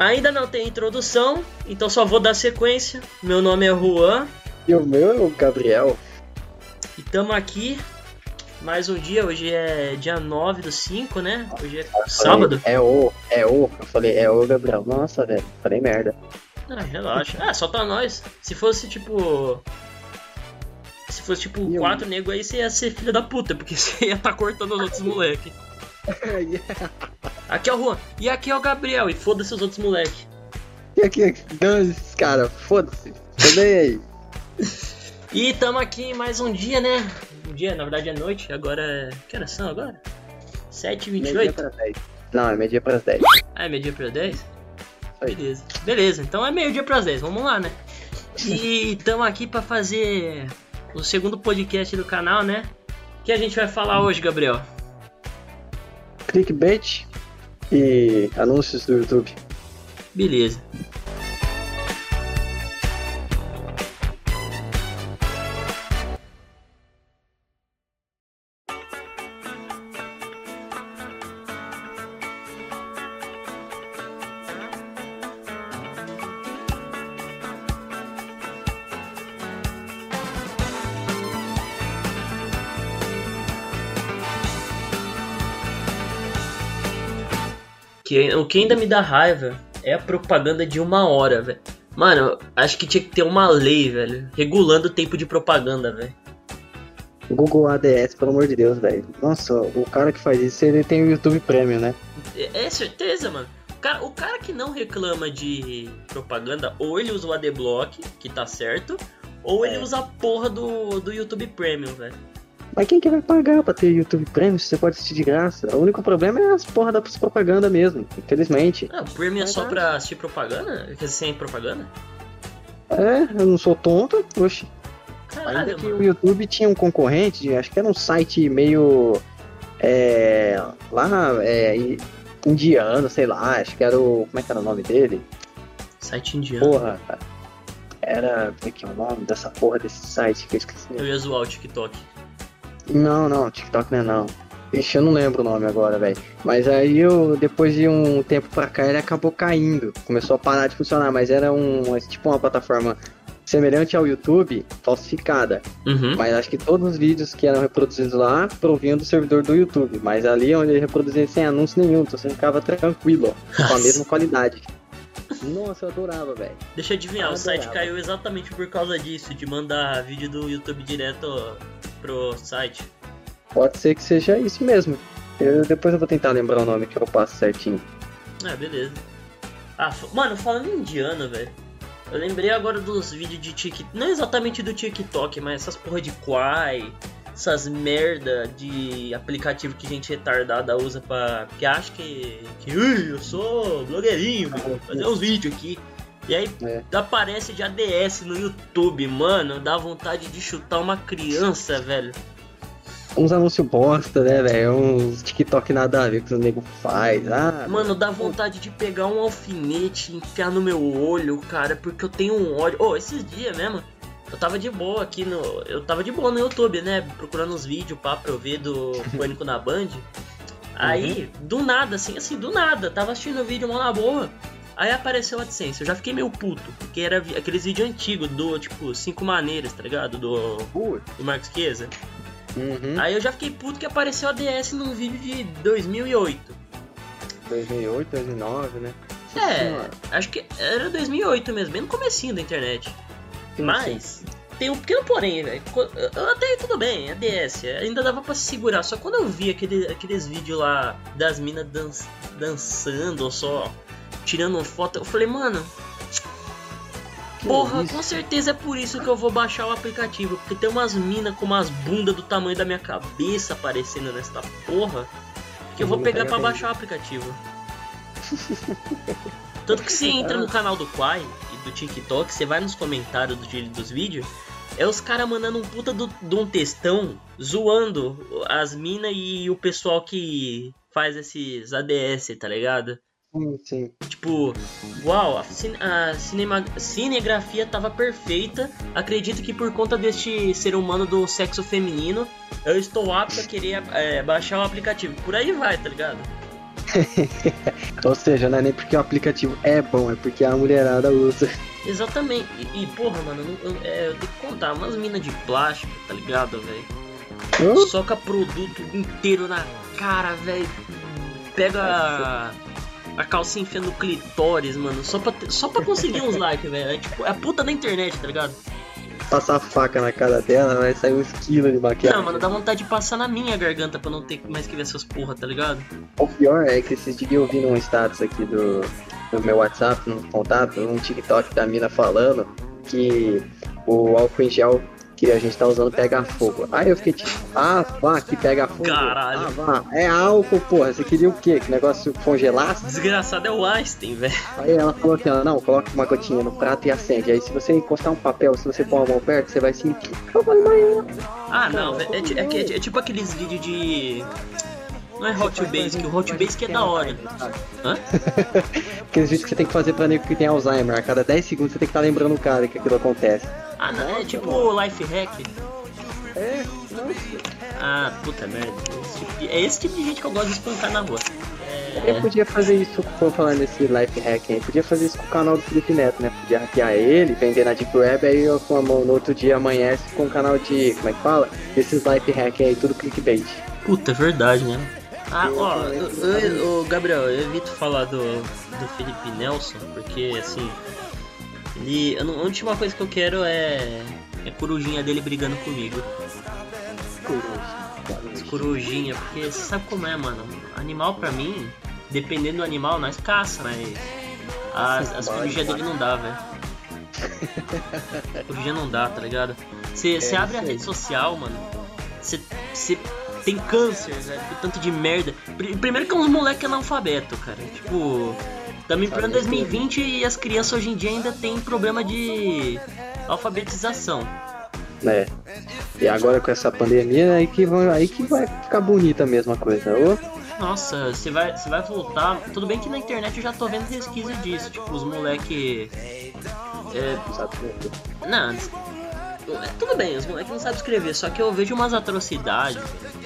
Ainda não tem introdução, então só vou dar sequência. Meu nome é Juan. E o meu é o Gabriel. E estamos aqui mais um dia. Hoje é dia 9 do 5, né? Hoje é sábado. É o, é o. Eu falei, é o Gabriel. Nossa, velho. Falei merda. Ah, relaxa. Ah, só tá nós. Se fosse tipo. Se fosse tipo E eu? quatro negros aí, você ia ser filho da puta, porque você ia tá cortando os outros moleque. Aqui é o Juan. E aqui é o Gabriel. E foda-se os outros moleque. E aqui, dane esses caras, foda-se. Nem aí. E tamo aqui mais um dia, né? Um dia, na verdade é noite. Agora é. Que horas são agora? 7h28? Meio-dia para 10. Não, é meio-dia para 10. Ah, é meio-dia para 10? Aí. Beleza. Beleza, então é meio-dia para 10. Vamos lá, né? E tamo aqui pra fazer o segundo podcast do canal, né? O que a gente vai falar hoje, Gabriel? Clickbait e anúncios do YouTube. Beleza. Que, o que ainda me dá raiva é a propaganda de uma hora, velho. Mano, acho que tinha que ter uma lei, velho, regulando o tempo de propaganda, velho. Google ADS, pelo amor de Deus, velho. Nossa, o cara que faz isso, ele tem o YouTube Premium, né? É, é certeza, mano. O cara, o cara que não reclama de propaganda, ou ele usa o ADBlock, que tá certo, ou ele É. usa a porra do, do YouTube Premium, velho. Mas quem que vai pagar pra ter YouTube Premium se você pode assistir de graça? O único problema é as porra das propaganda mesmo, infelizmente. Ah, o Premium é só Verdade. pra assistir propaganda? Quer dizer, sem propaganda? É, eu não sou tonto, oxe. Ainda Caralho, que mano. o YouTube tinha um concorrente, acho que era um site meio. É, lá, é, indiano, sei lá, acho que era o. Como é que era o nome dele? Site indiano. Porra, cara. Era. Como é que é o nome dessa porra desse site que eu esqueci? Eu ia zoar o TikTok. Não, não, TikTok não é não. Ixi, eu não lembro o nome agora, velho. Mas aí eu, depois de um tempo pra cá, ele acabou caindo. Começou a parar de funcionar, mas era um. Tipo uma plataforma semelhante ao YouTube, falsificada. Uhum. Mas acho que todos os vídeos que eram reproduzidos lá provinham do servidor do YouTube. Mas ali onde ele reproduzia sem anúncio nenhum, então você ficava tranquilo, ó, com a mesma qualidade. Nossa, eu adorava, velho. Deixa eu adivinhar, Ah, o site caiu exatamente por causa disso, de mandar vídeo do YouTube direto pro site. Pode ser que seja isso mesmo. Eu, depois eu vou tentar lembrar o nome que eu passo certinho. Ah, beleza. Ah, mano, falando em indiano, velho. Eu lembrei agora dos vídeos de TikTok. Não exatamente do TikTok, mas essas porra de Quai. Essas merda de aplicativo que gente retardada usa pra. que acha que. que "Ui, eu sou blogueirinho, vou fazer uns vídeos aqui. E aí É. aparece de ADS no YouTube, mano. Dá vontade de chutar uma criança, velho. Uns anúncios bosta, né, velho? Uns TikTok nada a ver que o nego faz. Ah, Mano, dá vontade de pegar um alfinete e enfiar no meu olho, cara, porque eu tenho um ódio. Oh, esses dias mesmo, eu tava de boa aqui no. Eu tava de boa no YouTube, né? Procurando uns vídeos pá, pra eu ver do Pânico na Band. Aí, do nada, assim, assim, do nada, tava assistindo o vídeo mal na boa. Aí apareceu o AdSense, eu já fiquei meio puto, porque era aqueles vídeos antigos do, tipo, Cinco Maneiras, tá ligado? Do, do Marcos Chiesa. Uhum. Aí eu já fiquei puto que apareceu a DS num vídeo de 2008. 2008, 2009, né? É, acho que era 2008 mesmo, bem no comecinho da internet. Sim, Mas tem um pequeno porém, velho. Eu- Até tudo bem, é DS, ainda dava pra se segurar. Só quando eu vi aquele, aqueles vídeos lá das minas dan dançando ou só tirando foto, eu falei, mano, Que porra, isso? com certeza é por isso que eu vou baixar o aplicativo. Porque tem umas minas com umas bundas do tamanho da minha cabeça aparecendo nesta porra. Que eu vou pegar bem. baixar o aplicativo. Tanto que você entra no canal do Quai e do TikTok, você vai nos comentários do- dos vídeos, é os caras mandando um puta do- de um textão zoando as minas e o pessoal que faz esses ADS, tá ligado? Sim, sim. Tipo, uau, a, cine- a cinema- cinegrafia tava perfeita. Acredito que por conta deste ser humano do sexo feminino, eu estou apto a querer é, baixar o aplicativo. Por aí vai, tá ligado? Ou seja, não é nem porque o aplicativo é bom, é porque a mulherada usa. Exatamente. E, e porra, mano, eu, eu, é, eu tenho que contar, umas minas de plástico, tá ligado, velho? Soca produto inteiro na cara, velho. Pega a, a calcinha enfia no clitóris, mano, só pra, ter- só pra conseguir uns likes, velho. É tipo, é a puta da internet, tá ligado? Passar a faca na cara dela, vai sair uns quilos de maquiagem. Não, mano, dá vontade de passar na minha garganta pra não ter mais que ver essas porra, tá ligado? O pior é que esses dias eu vi num status aqui do, do meu WhatsApp, num contato, um TikTok da mina falando que o álcool em gel que a gente tá usando pega fogo. Aí eu fiquei tipo, ah, vá, que pega fogo. Caralho. Ah, vá, é álcool, porra. Você queria o quê? Que negócio congelasse? Desgraçado é o Einstein, velho. Aí ela falou assim, ó, não, coloca uma gotinha no prato e acende. Aí se você encostar um papel, se você pôr a mão perto, você vai sentir. Eu falei, mas Ah, não, é, é, que- é, é tipo aqueles vídeos de. Não é Hot Basic, o Hot Basic é da hora. Hã? Aqueles vídeos que você tem que fazer pra nego que tem Alzheimer. A cada 10 segundos você tem que estar lembrando o cara que aquilo acontece. Ah, não, é tipo Life Hack. É, Ah, puta merda. Esse tipo de- é esse tipo de gente que eu gosto de espancar na rua. Eu É, podia fazer isso, por falar nesse life hack aí, podia fazer isso com o canal do Felipe Neto, né? Podia hackear ele, vender na Deep Web, aí eu com a mão no outro dia amanhece com o canal de. como é que fala? Esses life hack aí, tudo clickbait. puta, é verdade, né? Ah, ó, eu- eu- ô, Gabriel, eu evito falar do, do Felipe Nelson, porque assim. Ele. eu não- A última coisa que eu quero é. É corujinha dele brigando comigo. Corujinha, porque você sabe como é, mano. Animal pra mim, dependendo do animal, nós caça, mas. As, as corujinhas dele não dá, velho. Corujinha não dá, tá ligado? Você É, abre a rede social, mano. Você tem câncer, velho. por Tanto de merda. Pri- Primeiro que é uns moleque analfabeto, cara. Tipo. Estamos em pleno Sabe 2020 e as crianças hoje em dia ainda têm problema de alfabetização. né? E agora com essa pandemia, aí que vai, aí que vai ficar bonita a coisa. Ô, Nossa, você vai, você vai voltar. Tudo bem que na internet eu já tô vendo resquício disso. Tipo, os moleque. É, não, é, tudo bem, os moleques não sabem escrever, só que eu vejo umas atrocidades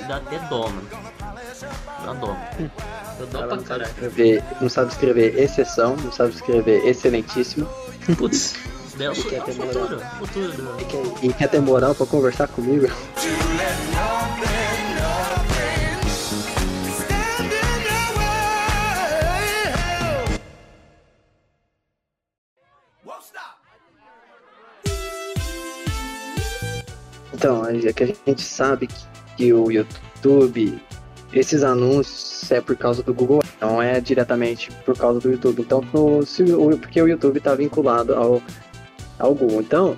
dá até dó, mano. Dá dó. Dá dó Ela pra não sabe caralho. escrever, não sabe escrever exceção, não sabe escrever excelentíssimo. Putz, é o futuro. Futuro do. E quer, e quer ter moral pra conversar comigo? Então, é que a gente sabe que, que o YouTube, esses anúncios é por causa do Google, não é diretamente por causa do YouTube. Então, se porque o YouTube está vinculado ao, ao Google. Então,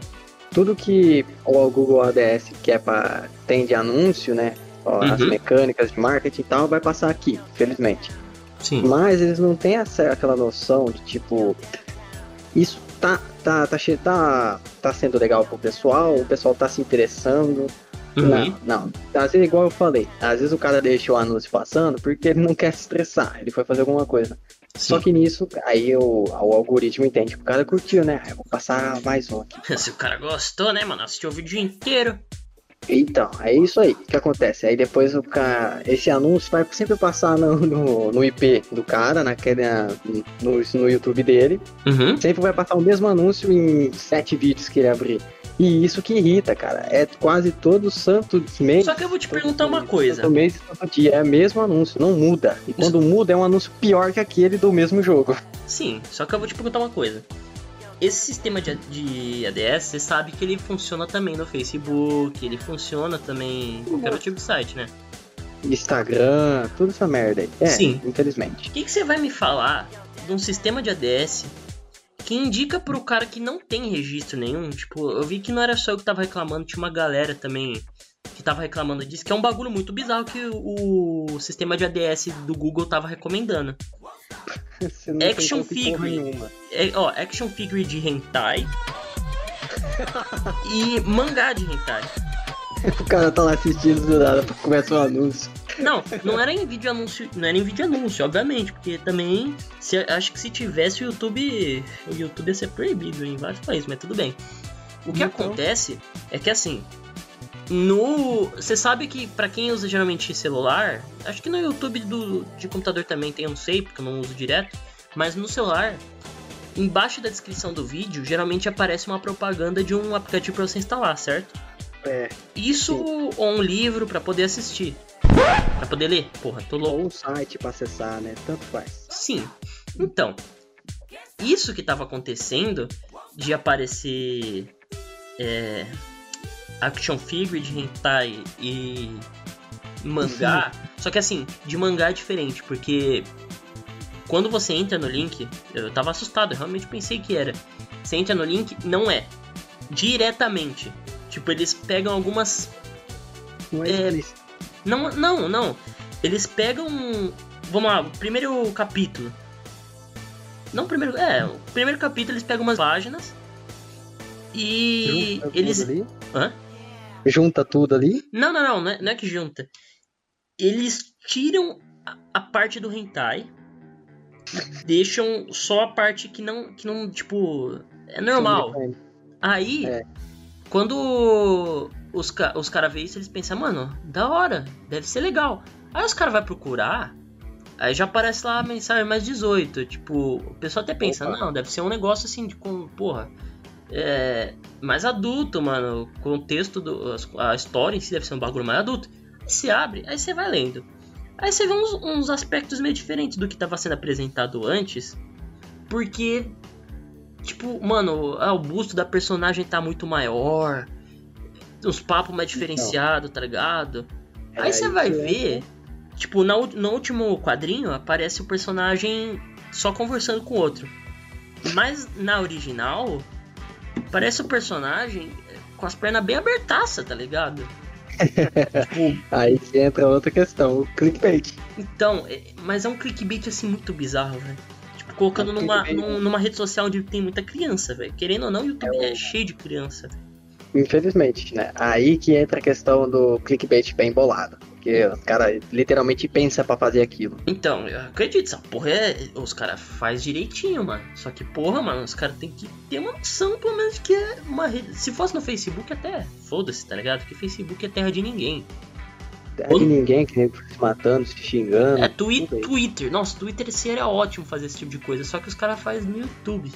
tudo que o Google ADS quer para tem de anúncio, né? ó, As Uhum. mecânicas de marketing e tal, vai passar aqui, felizmente. Sim. Mas eles não têm essa, aquela noção de tipo. Isso tá, tá, tá, tá, tá sendo legal pro pessoal, o pessoal tá se interessando. Uhum. Não, não. Às vezes, igual eu falei, às vezes o cara deixa o anúncio passando porque ele não quer se estressar, ele foi fazer alguma coisa. Só Sim. que nisso, aí o, o algoritmo entende que o cara curtiu, né? Eu vou passar mais um aqui. Se o cara gostou, né, mano? Assistiu o vídeo inteiro. Então, é isso aí que acontece. Aí depois o cara, esse anúncio vai sempre passar no, no, no IP do cara, naquele, no, no YouTube dele. Uhum. Sempre vai passar o mesmo anúncio em sete vídeos que ele abrir. E isso que irrita, cara. É quase todo santo mês. Só que eu vou te perguntar uma coisa. Todo mês, todo dia. É o mesmo anúncio, não muda. E quando muda, é um anúncio pior que aquele do mesmo jogo. Sim, só que eu vou te perguntar uma coisa. Esse sistema de, de ADS, você sabe que ele funciona também no Facebook, ele funciona também em qualquer outro tipo de site, né? Instagram, tudo essa merda aí. É, Sim. infelizmente. O que, que você vai me falar de um sistema de ADS que indica pro cara que não tem registro nenhum? Tipo, eu vi que não era só eu que tava reclamando, tinha uma galera também que tava reclamando disso, que é um bagulho muito bizarro que o, o sistema de ADS do Google tava recomendando. Você não tem Action figure. É, ó, action figure de hentai e mangá de hentai. O cara tá lá assistindo do nada, começa o anúncio. Não, não era em vídeo anúncio, não era em vídeo anúncio, obviamente, porque também se, acho que se tivesse o YouTube, o YouTube ia ser proibido em vários países, mas tudo bem. O que Então. acontece é que assim, No. Você sabe que pra quem usa geralmente celular, acho que no YouTube do, de computador também tem, eu não sei, porque eu não uso direto, mas no celular, embaixo da descrição do vídeo, geralmente aparece uma propaganda de um aplicativo pra você instalar, certo? É. Isso Sim. ou um livro pra poder assistir. Pra poder ler? Porra, tô louco. Ou um site pra acessar, né? Tanto faz. Sim. Então, isso que tava acontecendo de aparecer é, action figure de hentai e mangá, só que assim, de mangá é diferente, porque quando você entra no link, eu tava assustado, eu realmente pensei que era. Você entra no link, não é. Diretamente. Tipo, eles pegam algumas Não é, É. não, não, não. Eles pegam. Vamos lá, o primeiro capítulo. Não o primeiro. É, o primeiro capítulo eles pegam umas páginas. E Junta tudo eles. ali. Hã? Junta tudo ali. Não, não, não, não é, não é que junta. Eles tiram a, a parte do hentai. Deixam só a parte que não. que não, tipo. É normal. Aí, É. quando os, ca os caras veem isso, eles pensam, mano, da hora, deve ser legal. Aí os caras vão procurar, aí já aparece lá a mensagem mais 18. Tipo, o pessoal até pensa, Opa. não, deve ser um negócio assim, de com, porra, é, mais adulto, mano. O contexto, do, a história em si deve ser um bagulho mais adulto. Aí você abre, aí você vai lendo. Aí você vê uns, uns aspectos meio diferentes do que estava sendo apresentado antes, porque Tipo, mano, ah, o busto da personagem tá muito maior. Os papos mais diferenciados, tá ligado? É Aí você vai que ver, tipo, na no último quadrinho aparece o personagem só conversando com o outro. Mas na original, parece o personagem com as pernas bem abertaças, tá ligado? tipo, Aí que entra outra questão, o clickbait. então, é- mas é um clickbait assim muito bizarro, velho. Tipo, colocando É um numa, num- numa rede social onde tem muita criança, velho. Querendo ou não, o YouTube é, cheio de criança. Infelizmente, né? Aí que entra a questão do clickbait bem bolado. Porque os caras literalmente pensam pra fazer aquilo. Então, eu acredito, essa porra é. Os caras faz direitinho, mano. Só que, porra, mano, os caras tem que ter uma noção, pelo menos, que é uma rede. Se fosse no Facebook, até foda-se, tá ligado? Porque Facebook é terra de ninguém. Terra de ninguém que nem se matando, se xingando. É twi. Twitter. Nossa, Twitter seria ótimo fazer esse tipo de coisa. Só que os caras fazem no YouTube.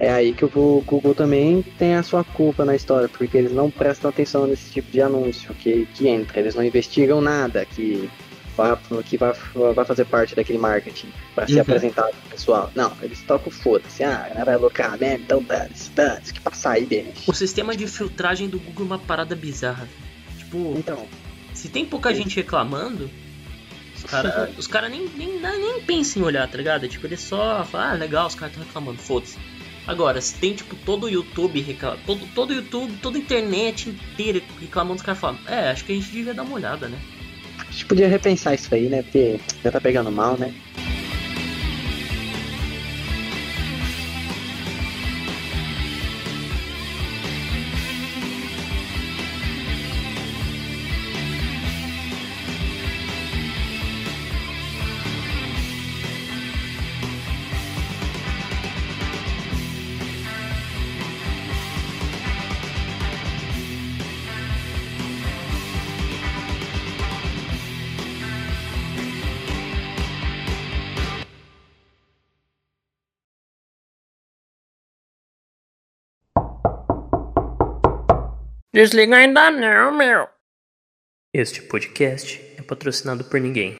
É aí que o Google também tem a sua culpa na história, porque eles não prestam atenção nesse tipo de anúncio que, que entra. Eles não investigam nada que vai, que vai fazer parte daquele marketing pra ser Uhum. apresentado pro pessoal. Não, eles tocam foda-se. Ah, vai lucrar mesmo, então dane-se, dane-se, que passar aí deles. O sistema de filtragem do Google é uma parada bizarra. Tipo, Então, se tem pouca gente reclamando, os caras cara nem, nem, nem pensam em olhar, tá ligado? Tipo, eles só falam, ah, legal, os caras estão reclamando, foda-se. Agora, se tem, tipo, todo o YouTube reclamando, todo, todo o YouTube, toda a internet inteira reclamando, os caras falam, é, acho que a gente devia dar uma olhada, né? a gente podia repensar isso aí, né? Porque já tá pegando mal, né? Desliga ainda não, meu. Este podcast é patrocinado por ninguém.